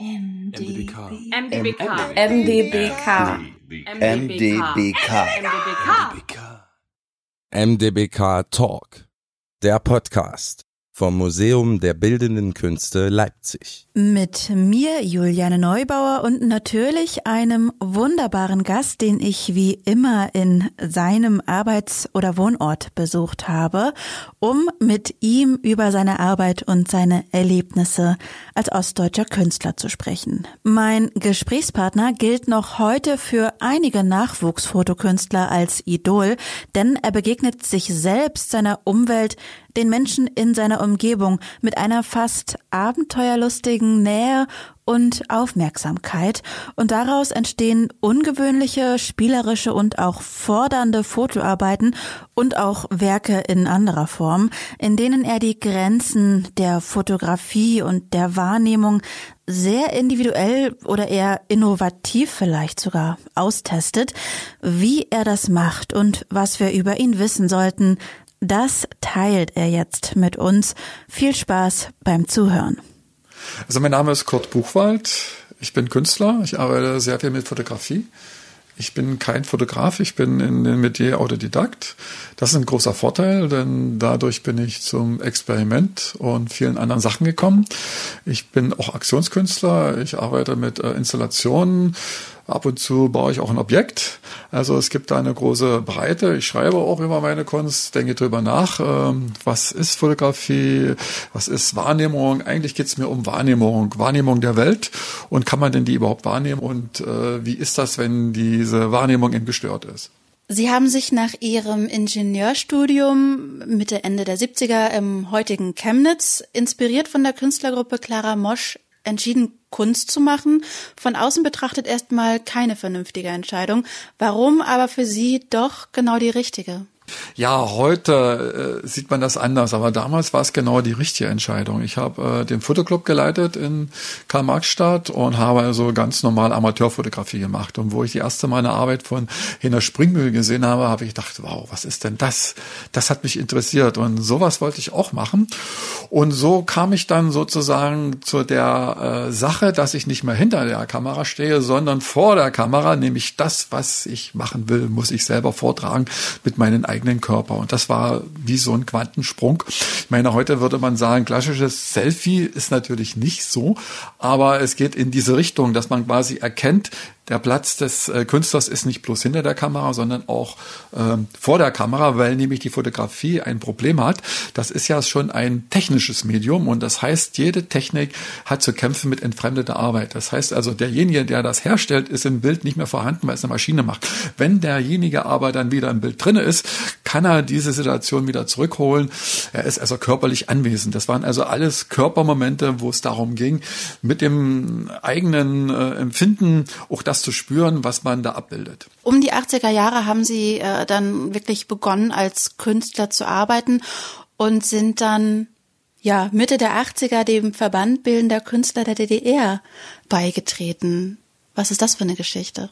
MDBK. MDBK. MDBK. MDBK. MDBK. MDBK Talk, der Podcast vom Museum der Bildenden Künste Leipzig. Mit mir, Juliane Neubauer, und natürlich einem wunderbaren Gast, den ich wie immer in seinem Arbeits- oder Wohnort besucht habe, um mit ihm über seine Arbeit und seine Erlebnisse als ostdeutscher Künstler zu sprechen. Mein Gesprächspartner gilt noch heute für einige Nachwuchsfotokünstler als Idol, denn er begegnet sich selbst, seiner Umwelt, den Menschen in seiner Umgebung mit einer fast abenteuerlustigen Nähe und Aufmerksamkeit und daraus entstehen ungewöhnliche, spielerische und auch fordernde Fotoarbeiten und auch Werke in anderer Form, in denen er die Grenzen der Fotografie und der Wahrnehmung sehr individuell oder eher innovativ vielleicht sogar austestet. Wie er das macht und was wir über ihn wissen sollten, das teilt er jetzt mit uns. Viel Spaß beim Zuhören. Also mein Name ist Kurt Buchwald. Ich bin Künstler. Ich arbeite sehr viel mit Fotografie. Ich bin kein Fotograf, ich bin in dem Metier Autodidakt. Das ist ein großer Vorteil, denn dadurch bin ich zum Experiment und vielen anderen Sachen gekommen. Ich bin auch Aktionskünstler, ich arbeite mit äh, Installationen, ab und zu baue ich auch ein Objekt. Also es gibt da eine große Breite. Ich schreibe auch über meine Kunst, denke drüber nach, ähm, was ist Fotografie, was ist Wahrnehmung. Eigentlich geht es mir um Wahrnehmung, Wahrnehmung der Welt und kann man denn die überhaupt wahrnehmen und äh, wie ist das, wenn diese Wahrnehmung eben gestört ist. Sie haben sich nach Ihrem Ingenieurstudium Mitte, Ende der 70er im heutigen Chemnitz, inspiriert von der Künstlergruppe Clara Mosch, entschieden, Kunst zu machen. Von außen betrachtet erstmal keine vernünftige Entscheidung. Warum aber für Sie doch genau die richtige? Ja, heute äh, sieht man das anders, aber damals war es genau die richtige Entscheidung. Ich habe äh, den Fotoclub geleitet in Karl-Marx-Stadt und habe also ganz normal Amateurfotografie gemacht. Und wo ich die erste Mal eine Arbeit von Hena Springmühl gesehen habe, habe ich gedacht, wow, was ist denn das? Das hat mich interessiert und sowas wollte ich auch machen. Und so kam ich dann sozusagen zu der äh, Sache, dass ich nicht mehr hinter der Kamera stehe, sondern vor der Kamera, nämlich das, was ich machen will, muss ich selber vortragen mit meinen eigenen eigenen Körper. Und das war wie so ein Quantensprung. Ich meine, heute würde man sagen, klassisches Selfie ist natürlich nicht so, aber es geht in diese Richtung, dass man quasi erkennt, der Platz des äh, Künstlers ist nicht bloß hinter der Kamera, sondern auch ähm, vor der Kamera, weil nämlich die Fotografie ein Problem hat. Das ist ja schon ein technisches Medium und das heißt, jede Technik hat zu kämpfen mit entfremdeter Arbeit. Das heißt also, derjenige, der das herstellt, ist im Bild nicht mehr vorhanden, weil es eine Maschine macht. Wenn derjenige aber dann wieder im Bild drinne ist, kann er diese Situation wieder zurückholen. Er ist also körperlich anwesend. Das waren also alles Körpermomente, wo es darum ging, mit dem eigenen äh, Empfinden auch das zu spüren, was man da abbildet. Um die 80er Jahre haben Sie äh, dann wirklich begonnen, als Künstler zu arbeiten und sind dann ja Mitte der 80er dem Verband bildender Künstler der DDR beigetreten. Was ist das für eine Geschichte?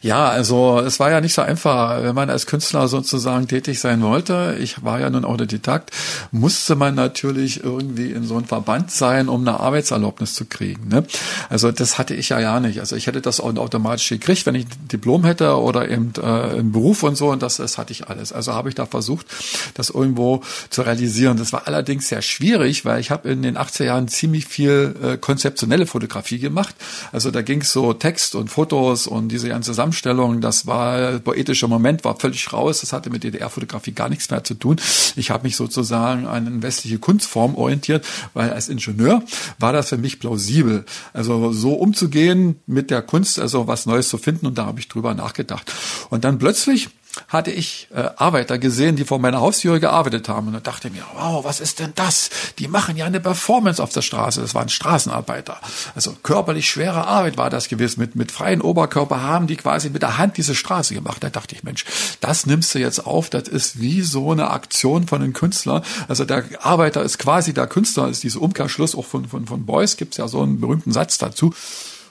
Ja, also es war ja nicht so einfach, wenn man als Künstler sozusagen tätig sein wollte. Ich war ja nun Autodidakt, musste man natürlich irgendwie in so einem Verband sein, um eine Arbeitserlaubnis zu kriegen. Ne? Also das hatte ich ja ja nicht. Also ich hätte das automatisch gekriegt, wenn ich ein Diplom hätte oder eben äh, im Beruf und so. Und das, das hatte ich alles. Also habe ich da versucht, das irgendwo zu realisieren. Das war allerdings sehr schwierig, weil ich habe in den 80er Jahren ziemlich viel äh, konzeptionelle Fotografie gemacht. Also da ging es so Text Text und Fotos und diese ganze Zusammenstellung, das war poetischer Moment, war völlig raus. Das hatte mit DDR-Fotografie gar nichts mehr zu tun. Ich habe mich sozusagen an westliche Kunstform orientiert, weil als Ingenieur war das für mich plausibel. Also so umzugehen mit der Kunst, also was Neues zu finden und da habe ich drüber nachgedacht. Und dann plötzlich hatte ich äh, Arbeiter gesehen, die vor meiner Haustür gearbeitet haben. Und da dachte ich mir, wow, was ist denn das? Die machen ja eine Performance auf der Straße. Das waren Straßenarbeiter. Also körperlich schwere Arbeit war das gewesen. Mit, mit freien Oberkörper haben die quasi mit der Hand diese Straße gemacht. Da dachte ich, Mensch, das nimmst du jetzt auf. Das ist wie so eine Aktion von einem Künstler. Also der Arbeiter ist quasi der Künstler, ist dieser Umkehrschluss auch von, von, von Beuys, gibt's ja so einen berühmten Satz dazu.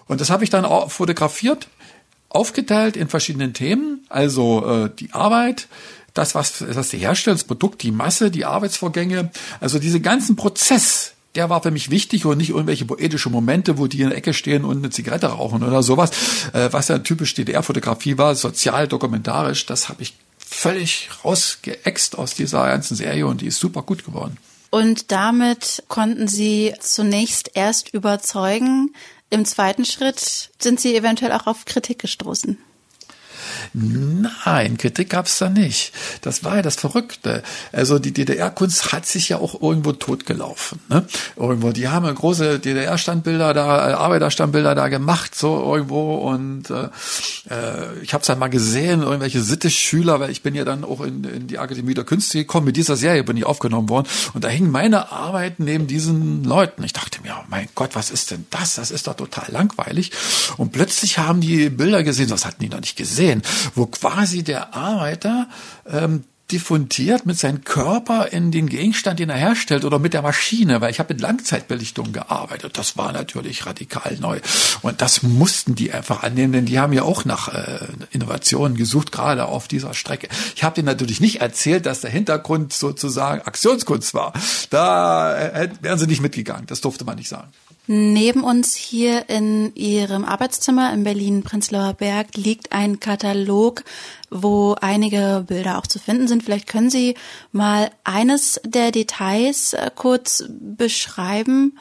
Und das habe ich dann auch fotografiert aufgeteilt in verschiedenen Themen, also äh, die Arbeit, das, was, was sie herstellt, das Produkt, die Masse, die Arbeitsvorgänge, also diese ganzen Prozess, der war für mich wichtig und nicht irgendwelche poetische Momente, wo die in der Ecke stehen und eine Zigarette rauchen oder sowas, äh, was ja typisch DDR-Fotografie war, sozial dokumentarisch, das habe ich völlig rausgeext aus dieser ganzen Serie und die ist super gut geworden. Und damit konnten Sie zunächst erst überzeugen. Im zweiten Schritt sind Sie eventuell auch auf Kritik gestoßen. Nein, Kritik gab's da nicht. Das war ja das Verrückte. Also die DDR-Kunst hat sich ja auch irgendwo totgelaufen. Ne? Irgendwo, die haben große DDR-Standbilder da, äh, Arbeiterstandbilder da gemacht, so irgendwo. Und äh, äh ich habe es dann mal gesehen, irgendwelche Sitte-Schüler, weil ich bin ja dann auch in, in die Akademie der Künste gekommen. Mit dieser Serie bin ich aufgenommen worden. Und da hingen meine Arbeiten neben diesen Leuten. Ich dachte mir, oh mein Gott, was ist denn das? Das ist doch total langweilig. Und plötzlich haben die Bilder gesehen, das hatten die noch nicht gesehen wo quasi der Arbeiter ähm, diffundiert mit seinem Körper in den Gegenstand, den er herstellt oder mit der Maschine, weil ich habe mit Langzeitbelichtung gearbeitet. Das war natürlich radikal neu. Und das mussten die einfach annehmen, denn die haben ja auch nach äh, Innovationen gesucht, gerade auf dieser Strecke. Ich habe denen natürlich nicht erzählt, dass der Hintergrund sozusagen Aktionskunst war. Da äh, wären sie nicht mitgegangen. Das durfte man nicht sagen. Neben uns hier in Ihrem Arbeitszimmer in Berlin-Prenzlauer Berg liegt ein Katalog, wo einige Bilder auch zu finden sind. Vielleicht können Sie mal eines der Details äh, kurz beschreiben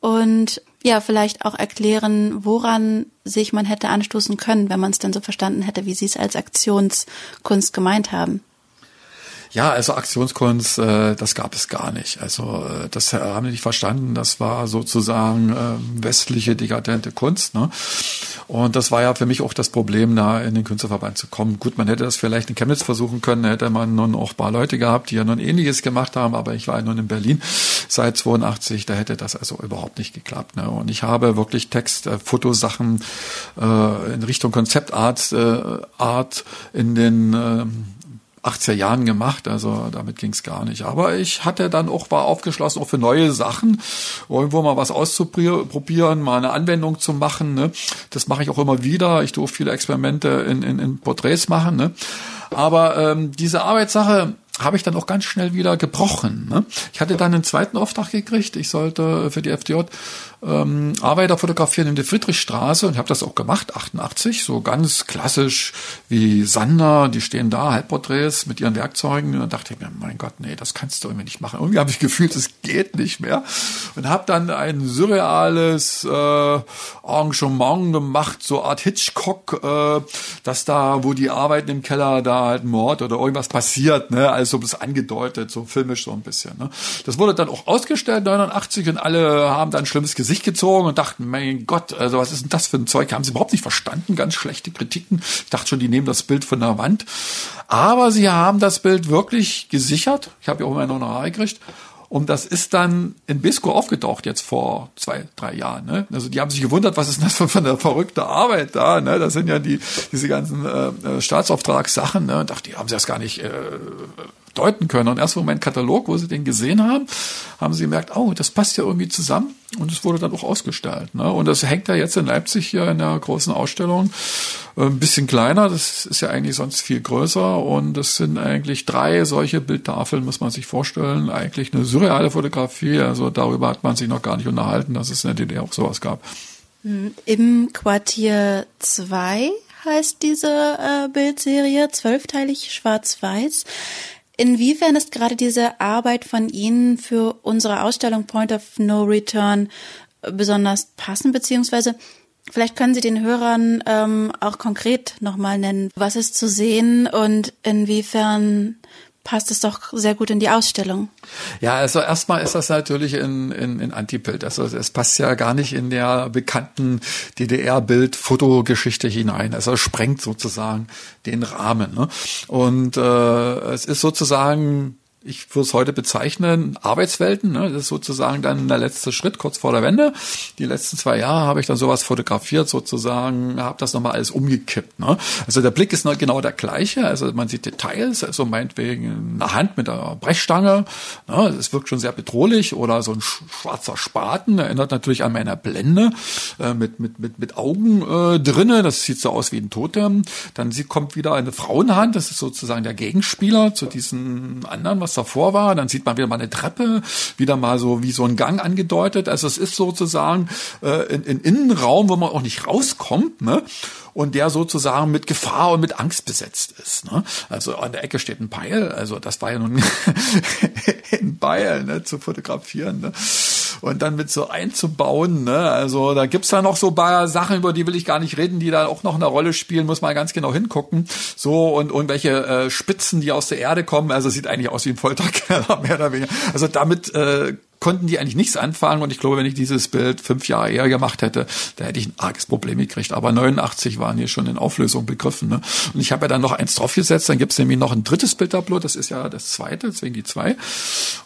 und ja, vielleicht auch erklären, woran sich man hätte anstoßen können, wenn man es denn so verstanden hätte, wie Sie es als Aktionskunst gemeint haben. Ja, also Aktionskunst, äh, das gab es gar nicht. Also äh, das haben die nicht verstanden. Das war sozusagen äh, westliche dekadente Kunst. Ne? Und das war ja für mich auch das Problem, da in den Künstlerverband zu kommen. Gut, man hätte das vielleicht in Chemnitz versuchen können, hätte man nun auch paar Leute gehabt, die ja nun ähnliches gemacht haben, aber ich war ja nun in Berlin seit 82, da hätte das also überhaupt nicht geklappt. Ne? Und ich habe wirklich Text, äh, Fotosachen äh, in Richtung Konzeptart äh, Art in den äh, 80er Jahren gemacht, also damit ging es gar nicht. Aber ich hatte dann auch, war aufgeschlossen auch für neue Sachen, irgendwo mal was auszuprobieren, mal eine Anwendung zu machen. Ne? Das mache ich auch immer wieder. Ich durfte viele Experimente in, in, in Porträts machen. Ne? Aber ähm, diese Arbeitssache habe ich dann auch ganz schnell wieder gebrochen. Ne? Ich hatte dann einen zweiten Auftrag gekriegt. Ich sollte für die FDJ ähm, Arbeiter fotografieren in der Friedrichstraße und habe das auch gemacht, 88, so ganz klassisch wie Sander, die stehen da, Halbporträts mit ihren Werkzeugen und dann dachte ich mir, mein Gott, nee, das kannst du irgendwie nicht machen. Irgendwie habe ich gefühlt, es geht nicht mehr und habe dann ein surreales äh, Arrangement gemacht, so Art Hitchcock, äh, dass da, wo die arbeiten im Keller, da halt Mord oder irgendwas passiert, ne, also das angedeutet, so filmisch so ein bisschen. Ne. Das wurde dann auch ausgestellt 89 und alle haben dann schlimmes Gesicht sich gezogen und dachten, mein Gott, also was ist denn das für ein Zeug? Haben sie überhaupt nicht verstanden, ganz schlechte Kritiken. Ich dachte schon, die nehmen das Bild von der Wand. Aber sie haben das Bild wirklich gesichert. Ich habe ja auch immer noch eine gekriegt. Und das ist dann in Bisco aufgetaucht jetzt vor zwei, drei Jahren. Ne? Also die haben sich gewundert, was ist denn das für eine verrückte Arbeit da? Ne? Das sind ja die diese ganzen äh, äh Staatsauftragssachen. Ne? Und dachte, die haben sie das gar nicht äh, deuten können. Und erst im Moment Katalog, wo sie den gesehen haben, haben sie gemerkt, oh, das passt ja irgendwie zusammen. Und es wurde dann auch ausgestellt. Ne? Und das hängt ja jetzt in Leipzig hier in der großen Ausstellung. Äh, ein bisschen kleiner, das ist ja eigentlich sonst viel größer. Und es sind eigentlich drei solche Bildtafeln, muss man sich vorstellen. Eigentlich eine surreale Fotografie. Also darüber hat man sich noch gar nicht unterhalten, dass es in der DDR auch sowas gab. Hm, Im Quartier 2 heißt diese äh, Bildserie, zwölfteilig schwarz-weiß. Inwiefern ist gerade diese Arbeit von Ihnen für unsere Ausstellung Point of No Return besonders passend, beziehungsweise vielleicht können Sie den Hörern ähm, auch konkret nochmal nennen, was ist zu sehen und inwiefern passt es doch sehr gut in die Ausstellung. Ja, also erstmal ist das natürlich in, in, in Antibild. Also es passt ja gar nicht in der bekannten DDR-Bild-Fotogeschichte hinein. Also es sprengt sozusagen den Rahmen. Ne? Und äh, es ist sozusagen ich würde es heute bezeichnen, Arbeitswelten. Ne? Das ist sozusagen dann der letzte Schritt kurz vor der Wende. Die letzten zwei Jahre habe ich dann sowas fotografiert, sozusagen, habe das nochmal alles umgekippt. Ne? Also der Blick ist noch genau der gleiche. Also man sieht Details, also meinetwegen eine Hand mit einer Brechstange. Ne? Das wirkt schon sehr bedrohlich. Oder so ein schwarzer Spaten, erinnert natürlich an meiner Blende äh, mit, mit, mit, mit Augen äh, drinne. Das sieht so aus wie ein Totem. Dann sie kommt wieder eine Frauenhand, das ist sozusagen der Gegenspieler zu diesen anderen, was was davor war. Dann sieht man wieder mal eine Treppe, wieder mal so wie so ein Gang angedeutet. Also es ist sozusagen äh, ein, Innenraum, wo man auch nicht rauskommt. Ne? und der sozusagen mit Gefahr und mit Angst besetzt ist. Ne? Also an der Ecke steht ein Peil, also das war ja nun ein Beil ne, zu fotografieren ne? Und dann mit so einzubauen. Ne? Also da gibt's da noch so paar Sachen, über die will ich gar nicht reden, die da auch noch eine Rolle spielen, muss man ganz genau hingucken. So und irgendwelche äh, Spitzen, die aus der Erde kommen, also sieht eigentlich aus wie ein Folterkeller, mehr oder weniger. Also damit äh, konnten die eigentlich nichts anfangen und ich glaube, wenn ich dieses Bild fünf Jahre eher gemacht hätte, da hätte ich ein arges Problem gekriegt. Aber 89 waren hier schon in Auflösung begriffen. Ne? Und ich habe ja dann noch eins draufgesetzt, dann gibt es nämlich noch ein drittes Bildtableau, das ist ja das zweite, deswegen die zwei.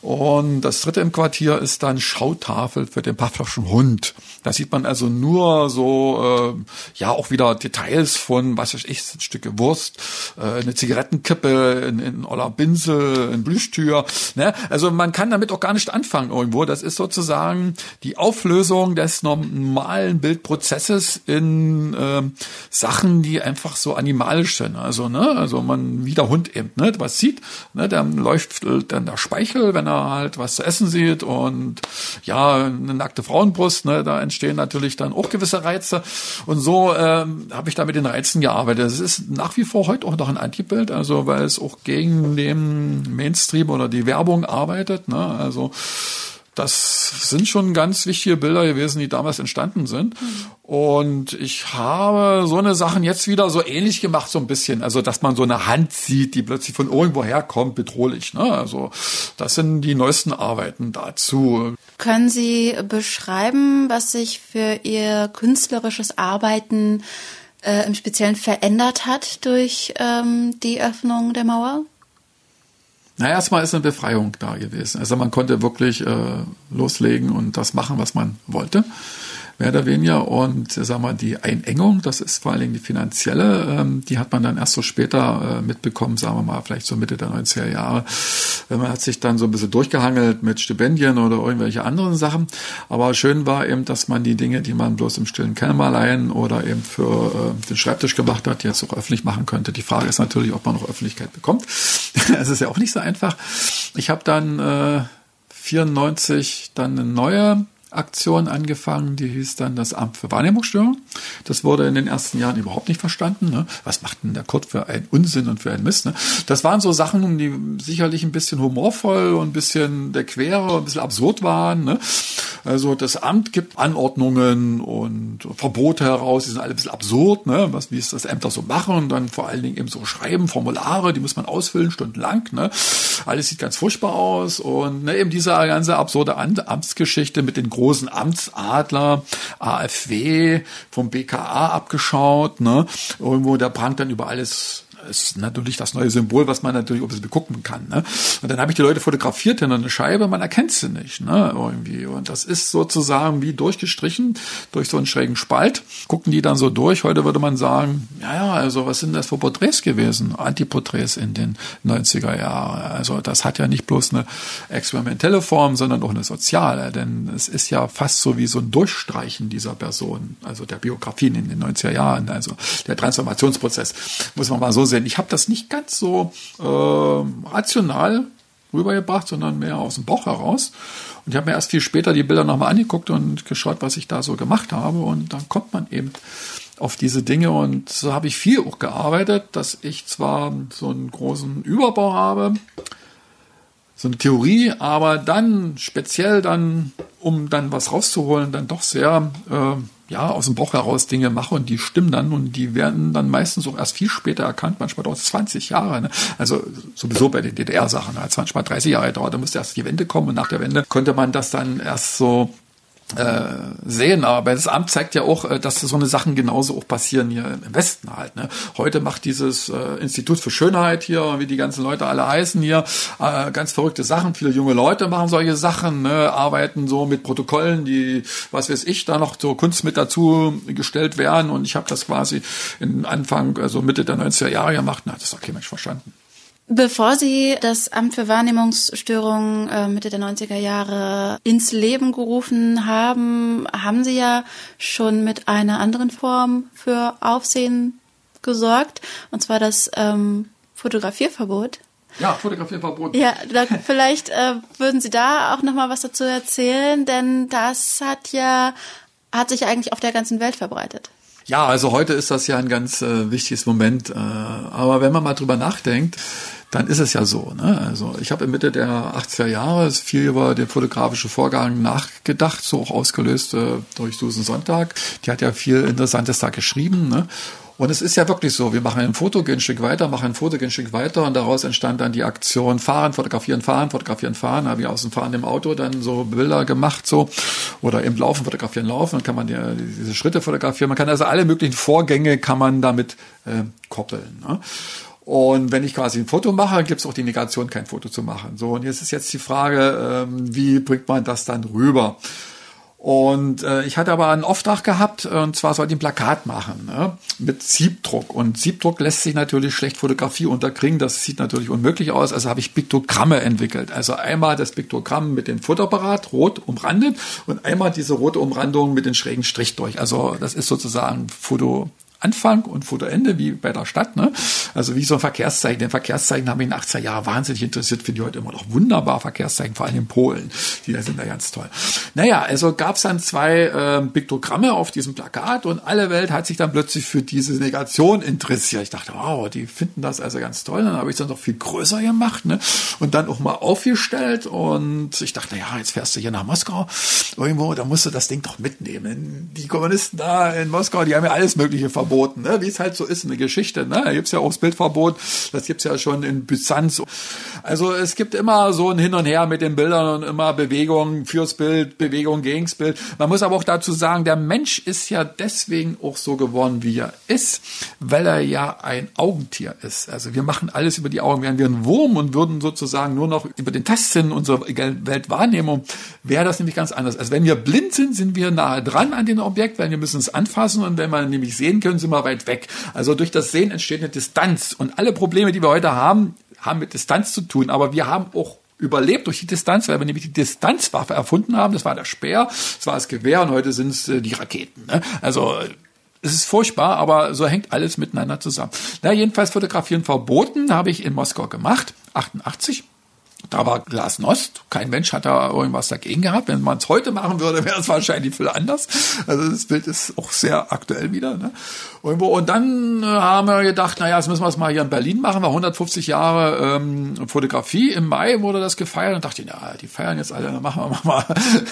Und das dritte im Quartier ist dann Schautafel für den Pavlovschen Hund. Da sieht man also nur so, äh, ja, auch wieder Details von, was weiß ich, ein Stücke Wurst, äh, eine Zigarettenkippe, in, in Oller Binsel, ein Blüchtür. Ne? Also man kann damit auch gar nicht anfangen irgendwo. Das ist sozusagen die Auflösung des normalen Bildprozesses in äh, Sachen, die einfach so animalisch sind. Also, ne, also man wie der Hund eben, ne, was sieht, ne, dann läuft dann der Speichel, wenn er halt was zu essen sieht und ja, eine nackte Frauenbrust, ne, da entstehen natürlich dann auch gewisse Reize. Und so ähm, habe ich da mit den Reizen gearbeitet. Es ist nach wie vor heute auch noch ein Antibild, also weil es auch gegen den Mainstream oder die Werbung arbeitet. Ne? Also das sind schon ganz wichtige Bilder gewesen, die damals entstanden sind. Und ich habe so eine Sachen jetzt wieder so ähnlich gemacht, so ein bisschen. Also, dass man so eine Hand sieht, die plötzlich von irgendwo herkommt, bedrohlich. Ne? Also, das sind die neuesten Arbeiten dazu. Können Sie beschreiben, was sich für Ihr künstlerisches Arbeiten äh, im Speziellen verändert hat durch ähm, die Öffnung der Mauer? Na, erstmal ist eine Befreiung da gewesen. Also man konnte wirklich äh, loslegen und das machen, was man wollte mehr oder weniger. Und sag mal, die Einengung, das ist vor allen Dingen die finanzielle, ähm, die hat man dann erst so später äh, mitbekommen, sagen wir mal, vielleicht so Mitte der 90er Jahre. Wenn man hat sich dann so ein bisschen durchgehangelt mit Stipendien oder irgendwelche anderen Sachen. Aber schön war eben, dass man die Dinge, die man bloß im stillen Kämmerlein oder eben für äh, den Schreibtisch gemacht hat, jetzt auch öffentlich machen könnte. Die Frage ist natürlich, ob man noch Öffentlichkeit bekommt. Es ist ja auch nicht so einfach. Ich habe dann äh, 94 dann eine neue Aktion angefangen, die hieß dann das Amt für Wahrnehmungsstörung. Das wurde in den ersten Jahren überhaupt nicht verstanden. Ne? Was macht denn der Kurt für einen Unsinn und für einen Mist? Ne? Das waren so Sachen, die sicherlich ein bisschen humorvoll und ein bisschen der Quere, ein bisschen absurd waren. Ne? Also das Amt gibt Anordnungen und Verbote heraus, die sind alle ein bisschen absurd, ne? was, wie es das Ämter so machen und dann vor allen Dingen eben so schreiben, Formulare, die muss man ausfüllen, stundenlang. Ne? Alles sieht ganz furchtbar aus und ne, eben diese ganze absurde Amtsgeschichte mit den großen Amtsadler, AfW, vom BKA abgeschaut, ne? Irgendwo, der prangt dann über alles ist natürlich das neue Symbol, was man natürlich ein bisschen begucken kann. Ne? Und dann habe ich die Leute fotografiert hinter einer Scheibe, man erkennt sie nicht, ne? Irgendwie. Und das ist sozusagen wie durchgestrichen durch so einen schrägen Spalt. Gucken die dann so durch. Heute würde man sagen, ja, ja, also was sind das für Porträts gewesen? Antiporträts in den 90er Jahren. Also das hat ja nicht bloß eine experimentelle Form, sondern auch eine soziale. Denn es ist ja fast so wie so ein Durchstreichen dieser Person, also der Biografien in den 90er Jahren, also der Transformationsprozess, muss man mal so sehen Fernsehen. Ich habe das nicht ganz so äh, rational rübergebracht, sondern mehr aus dem Bauch heraus. Und ich habe mir erst viel später die Bilder nochmal angeguckt und geschaut, was ich da so gemacht habe. Und dann kommt man eben auf diese Dinge. Und so habe ich viel auch gearbeitet, dass ich zwar so einen großen Überbau habe, so eine Theorie, aber dann speziell dann, um dann was rauszuholen, dann doch sehr äh, ja, aus dem Bauch heraus Dinge mache und die stimmen dann und die werden dann meistens auch erst viel später erkannt, manchmal dauert es 20 Jahre. Ne? Also sowieso bei den DDR-Sachen, ne? 20 mal 30 Jahre dauert, da musste erst die Wende kommen und nach der Wende konnte man das dann erst so äh, sehen. Aber das Amt zeigt ja auch, äh, dass so eine Sachen genauso auch passieren hier im Westen halt. Ne? Heute macht dieses äh, Institut für Schönheit hier, wie die ganzen Leute alle heißen hier, äh, ganz verrückte Sachen. Viele junge Leute machen solche Sachen, ne? arbeiten so mit Protokollen, die, was weiß ich, da noch so Kunst mit dazu gestellt werden. Und ich habe das quasi in Anfang, also Mitte der 90er Jahre gemacht. Na, das ist okay, Mensch, verstanden. Bevor Sie das Amt für Wahrnehmungsstörungen äh, Mitte der 90er Jahre ins Leben gerufen haben, haben Sie ja schon mit einer anderen Form für Aufsehen gesorgt, und zwar das ähm, Fotografierverbot. Ja, fotografieren verboten. Ja, da, vielleicht äh, würden Sie da auch noch mal was dazu erzählen, denn das hat ja hat sich eigentlich auf der ganzen Welt verbreitet. Ja, also heute ist das ja ein ganz äh, wichtiges Moment. Äh, aber wenn man mal drüber nachdenkt, dann ist es ja so. Ne? Also ich habe in Mitte der 80er Jahre viel über den fotografischen Vorgang nachgedacht, so auch ausgelöst äh, durch Susan Sonntag. Die hat ja viel Interessantes da geschrieben. Ne? Und es ist ja wirklich so, wir machen ein Foto, gehen ein Stück weiter, machen ein Foto, gehen ein Stück weiter und daraus entstand dann die Aktion Fahren, Fotografieren, Fahren, Fotografieren, Fahren. Da habe ich aus dem Fahren im Auto dann so Bilder gemacht so oder im Laufen, Fotografieren, Laufen. Dann kann man ja diese Schritte fotografieren. Man kann also alle möglichen Vorgänge kann man damit äh, koppeln. Ne? Und wenn ich quasi ein Foto mache, gibt es auch die Negation, kein Foto zu machen. So, und jetzt ist jetzt die Frage, ähm, wie bringt man das dann rüber? Und äh, ich hatte aber einen Auftrag gehabt, und zwar sollte ich ein Plakat machen ne, mit Siebdruck. Und Siebdruck lässt sich natürlich schlecht Fotografie unterkriegen. Das sieht natürlich unmöglich aus. Also habe ich Piktogramme entwickelt. Also einmal das Piktogramm mit dem Fotoapparat, rot umrandet, und einmal diese rote Umrandung mit den schrägen Strich durch. Also das ist sozusagen Foto Anfang und Fotoende, wie bei der Stadt, ne? Also wie so ein Verkehrszeichen. Den Verkehrszeichen haben mich in den 80er Jahren wahnsinnig interessiert, finde ich heute immer noch wunderbar Verkehrszeichen, vor allem in Polen. Die da sind da ganz toll. Naja, also gab es dann zwei äh, Piktogramme auf diesem Plakat und alle Welt hat sich dann plötzlich für diese Negation interessiert. Ich dachte, wow, die finden das also ganz toll. Dann habe ich es dann noch viel größer gemacht, ne? Und dann auch mal aufgestellt und ich dachte, ja, jetzt fährst du hier nach Moskau irgendwo, da musst du das Ding doch mitnehmen. Die Kommunisten da in Moskau, die haben ja alles mögliche verboten verboten, ne? wie es halt so ist in der Geschichte. Ne? Da gibt's ja auch das Bildverbot, das gibt's ja schon in Byzanz. Also es gibt immer so ein Hin und Her mit den Bildern und immer Bewegung fürs Bild, Bewegung gegens Bild. Man muss aber auch dazu sagen, der Mensch ist ja deswegen auch so geworden, wie er ist, weil er ja ein Augentier ist. Also wir machen alles über die Augen. Wären wir ein Wurm und würden sozusagen nur noch über den Tastsinn unsere Weltwahrnehmung, wäre das nämlich ganz anders. Also wenn wir blind sind, sind wir nahe dran an dem Objekt, weil wir müssen es anfassen und wenn wir nämlich sehen können, sind wir weit weg. Also durch das Sehen entsteht eine Distanz und alle Probleme, die wir heute haben, haben mit Distanz zu tun. Aber wir haben auch überlebt durch die Distanz, weil wir nämlich die Distanzwaffe erfunden haben. Das war der Speer, das war das Gewehr und heute sind es äh, die Raketen. Ne? Also es ist furchtbar, aber so hängt alles miteinander zusammen. Na, jedenfalls fotografieren verboten, habe ich in Moskau gemacht, 88. Da war Glasnost. Kein Mensch hat da irgendwas dagegen gehabt. Wenn man es heute machen würde, wäre es wahrscheinlich viel anders. Also das Bild ist auch sehr aktuell wieder. Ne? Irgendwo. Und dann äh, haben wir gedacht, naja, jetzt müssen wir es mal hier in Berlin machen. War 150 Jahre ähm, Fotografie. Im Mai wurde das gefeiert. Und dachte ja, die feiern jetzt alle. Dann machen wir mal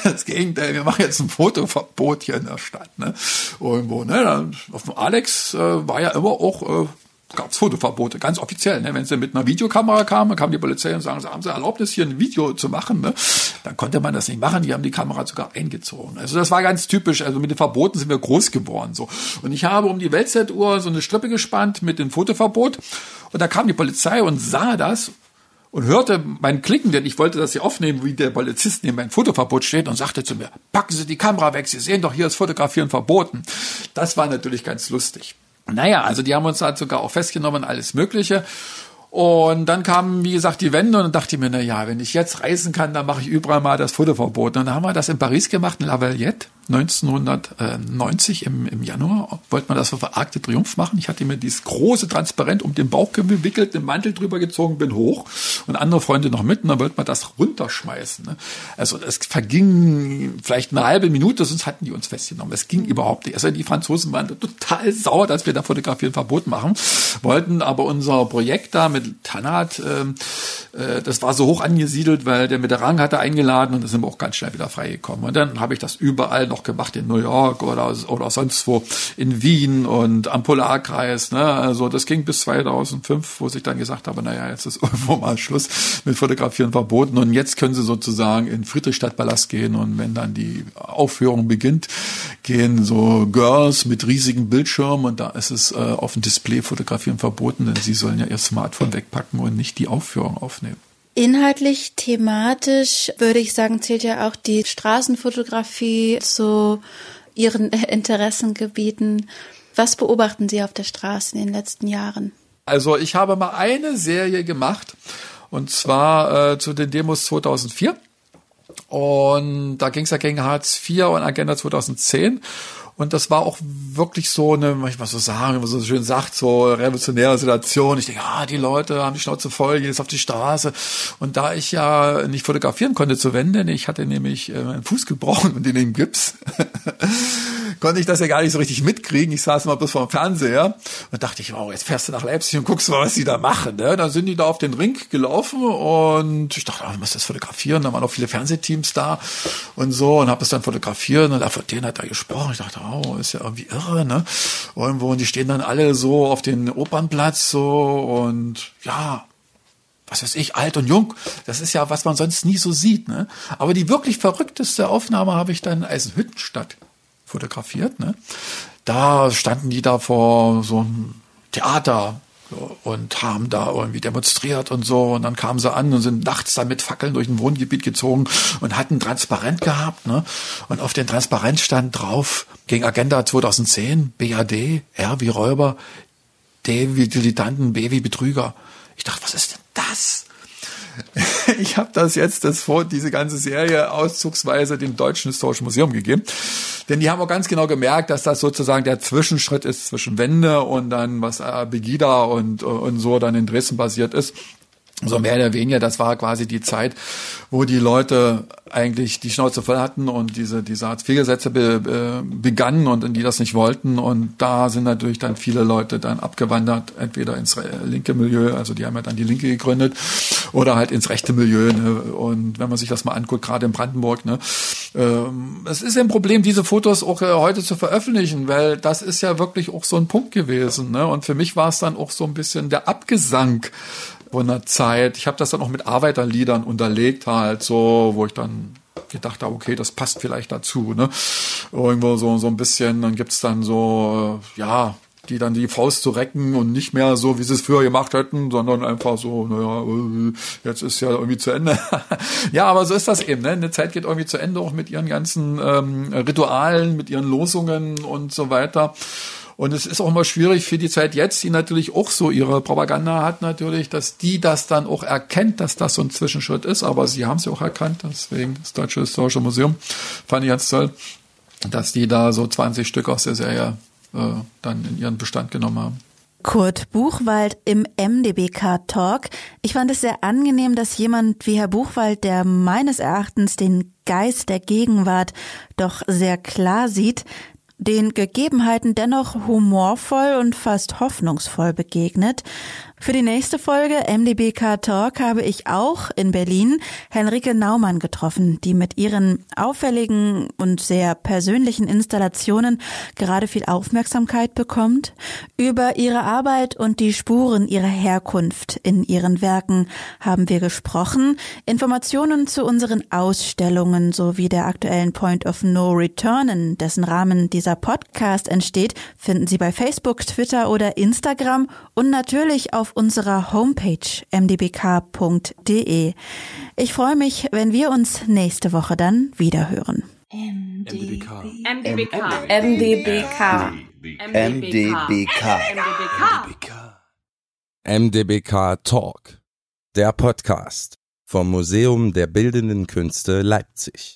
das Gegenteil. Wir machen jetzt ein Fotoverbot hier in der Stadt. Ne? Irgendwo. Ne? Dann, auf dem Alex äh, war ja immer auch... Äh, gab es Fotoverbote, ganz offiziell. Ne? Wenn sie mit einer Videokamera kamen, kam die Polizei und sagen, sie haben sie Erlaubnis, hier ein Video zu machen. Ne? Dann konnte man das nicht machen, die haben die Kamera sogar eingezogen. Also das war ganz typisch. Also mit den Verboten sind wir groß geworden. so. Und ich habe um die Weltzeituhr so eine Strippe gespannt mit dem Fotoverbot. Und da kam die Polizei und sah das und hörte mein Klicken, denn ich wollte das hier aufnehmen, wie der Polizist neben mein Fotoverbot steht und sagte zu mir, packen Sie die Kamera weg, Sie sehen doch, hier ist Fotografieren verboten. Das war natürlich ganz lustig. Naja, also die haben uns halt sogar auch festgenommen, alles Mögliche. Und dann kam, wie gesagt, die Wende und dachte ich mir, na ja, wenn ich jetzt reisen kann, dann mache ich überall mal das Fotoverbot. Und dann haben wir das in Paris gemacht, in La Valette. 1990 im, im Januar wollte man das für verargte Triumph machen. Ich hatte mir dieses große Transparent um den Bauch gewickelt, den Mantel drüber gezogen, bin hoch und andere Freunde noch mit und dann wollte man das runterschmeißen. Ne? Also es verging vielleicht eine halbe Minute, sonst hatten die uns festgenommen. Es ging überhaupt nicht. Also die Franzosen waren total sauer, dass wir da Fotografieren Verbot machen wollten, aber unser Projekt da mit Tanat, äh, äh, das war so hoch angesiedelt, weil der mit der Rang hatte eingeladen und da sind wir auch ganz schnell wieder freigekommen. Und dann habe ich das überall noch gemacht in New York oder, oder sonst wo, in Wien und am Polarkreis. Ne? Also das ging bis 2005, wo ich dann gesagt habe, naja, jetzt ist irgendwo mal Schluss mit Fotografieren verboten und jetzt können sie sozusagen in Friedrichstadtpalast gehen und wenn dann die Aufführung beginnt, gehen so Girls mit riesigen Bildschirmen und da ist es äh, auf dem Display Fotografieren verboten, denn sie sollen ja ihr Smartphone wegpacken und nicht die Aufführung aufnehmen. Inhaltlich, thematisch würde ich sagen, zählt ja auch die Straßenfotografie zu Ihren Interessengebieten. Was beobachten Sie auf der Straße in den letzten Jahren? Also ich habe mal eine Serie gemacht und zwar äh, zu den Demos 2004. Und da ging es ja gegen Hartz IV und Agenda 2010. Und das war auch wirklich so eine, manchmal so sagen, man so schön sagt, so revolutionäre Situation. Ich denke, ah, die Leute haben die Schnauze voll, gehen jetzt auf die Straße. Und da ich ja nicht fotografieren konnte zu Wende, ich hatte nämlich äh, meinen Fuß gebrochen und in den Gips, konnte ich das ja gar nicht so richtig mitkriegen. Ich saß mal bloß vor dem Fernseher und dachte ich, wow, jetzt fährst du nach Leipzig und guckst mal, was die da machen. Ne? Dann sind die da auf den Ring gelaufen und ich dachte, oh, ich muss das fotografieren. Da waren auch viele Fernsehteams da und so und habe das dann fotografiert und von denen hat er gesprochen. Ich dachte, oh, ist ja irgendwie irre, ne? Irgendwo und die stehen dann alle so auf den Opernplatz so und ja, was weiß ich, alt und jung. Das ist ja, was man sonst nie so sieht. Ne? Aber die wirklich verrückteste Aufnahme habe ich dann als Hüttenstadt fotografiert. Ne? Da standen die da vor so einem Theater und haben da irgendwie demonstriert und so und dann kamen sie an und sind nachts da mit Fackeln durch ein Wohngebiet gezogen und hatten Transparent gehabt, ne? Und auf den Transparent stand drauf gegen Agenda 2010 BAD, R wie Räuber, D wie Dilettanten, B wie Betrüger. Ich dachte, was ist denn das? ich habe das jetzt, das vor diese ganze Serie auszugsweise dem Deutschen Historischen Museum gegeben. Denn die haben auch ganz genau gemerkt, dass das sozusagen der Zwischenschritt ist zwischen Wende und dann, was äh, Begida und, und so dann in Dresden basiert ist so mehr oder weniger, das war quasi die Zeit, wo die Leute eigentlich die Schnauze voll hatten und diese, diese Hartz-IV-Gesetze be, äh, begannen und die das nicht wollten. Und da sind natürlich dann viele Leute dann abgewandert, entweder ins linke Milieu, also die haben ja dann die Linke gegründet, oder halt ins rechte Milieu. Ne? Und wenn man sich das mal anguckt, gerade in Brandenburg, ne, ähm, es ist ein Problem, diese Fotos auch äh, heute zu veröffentlichen, weil das ist ja wirklich auch so ein Punkt gewesen. Ne? Und für mich war es dann auch so ein bisschen der Abgesang von der Zeit. Ich habe das dann auch mit Arbeiterliedern unterlegt halt so, wo ich dann gedacht habe, okay, das passt vielleicht dazu. Ne? Irgendwo so, so ein bisschen, dann gibt's dann so, äh, ja, die dann die Faust zu recken und nicht mehr so, wie sie es früher gemacht hätten, sondern einfach so, naja, äh, jetzt ist ja irgendwie zu Ende. ja, aber so ist das eben. Ne? Eine Zeit geht irgendwie zu Ende, auch mit ihren ganzen ähm, Ritualen, mit ihren Losungen und so weiter. Und es ist auch immer schwierig für die Zeit jetzt, die natürlich auch so ihre Propaganda hat natürlich, dass die das dann auch erkennt, dass das so ein Zwischenschritt ist. Aber sie haben es ja auch erkannt, deswegen das Deutsche Historische Museum fand ich ganz toll, dass die da so 20 Stück aus der Serie äh, dann in ihren Bestand genommen haben. Kurt Buchwald im MDBK Talk. Ich fand es sehr angenehm, dass jemand wie Herr Buchwald, der meines Erachtens den Geist der Gegenwart doch sehr klar sieht, den Gegebenheiten dennoch humorvoll und fast hoffnungsvoll begegnet. Für die nächste Folge MDBK Talk habe ich auch in Berlin Henrike Naumann getroffen, die mit ihren auffälligen und sehr persönlichen Installationen gerade viel Aufmerksamkeit bekommt. Über ihre Arbeit und die Spuren ihrer Herkunft in ihren Werken haben wir gesprochen. Informationen zu unseren Ausstellungen sowie der aktuellen Point of No Return, in dessen Rahmen dieser Podcast entsteht, finden Sie bei Facebook, Twitter oder Instagram und natürlich auf unserer Homepage mdbk.de. Ich freue mich, wenn wir uns nächste Woche dann wiederhören. MDBK. MDBK. MDBK. MDBK. MDBK. MDBK Talk, der Podcast vom Museum der Bildenden Künste Leipzig.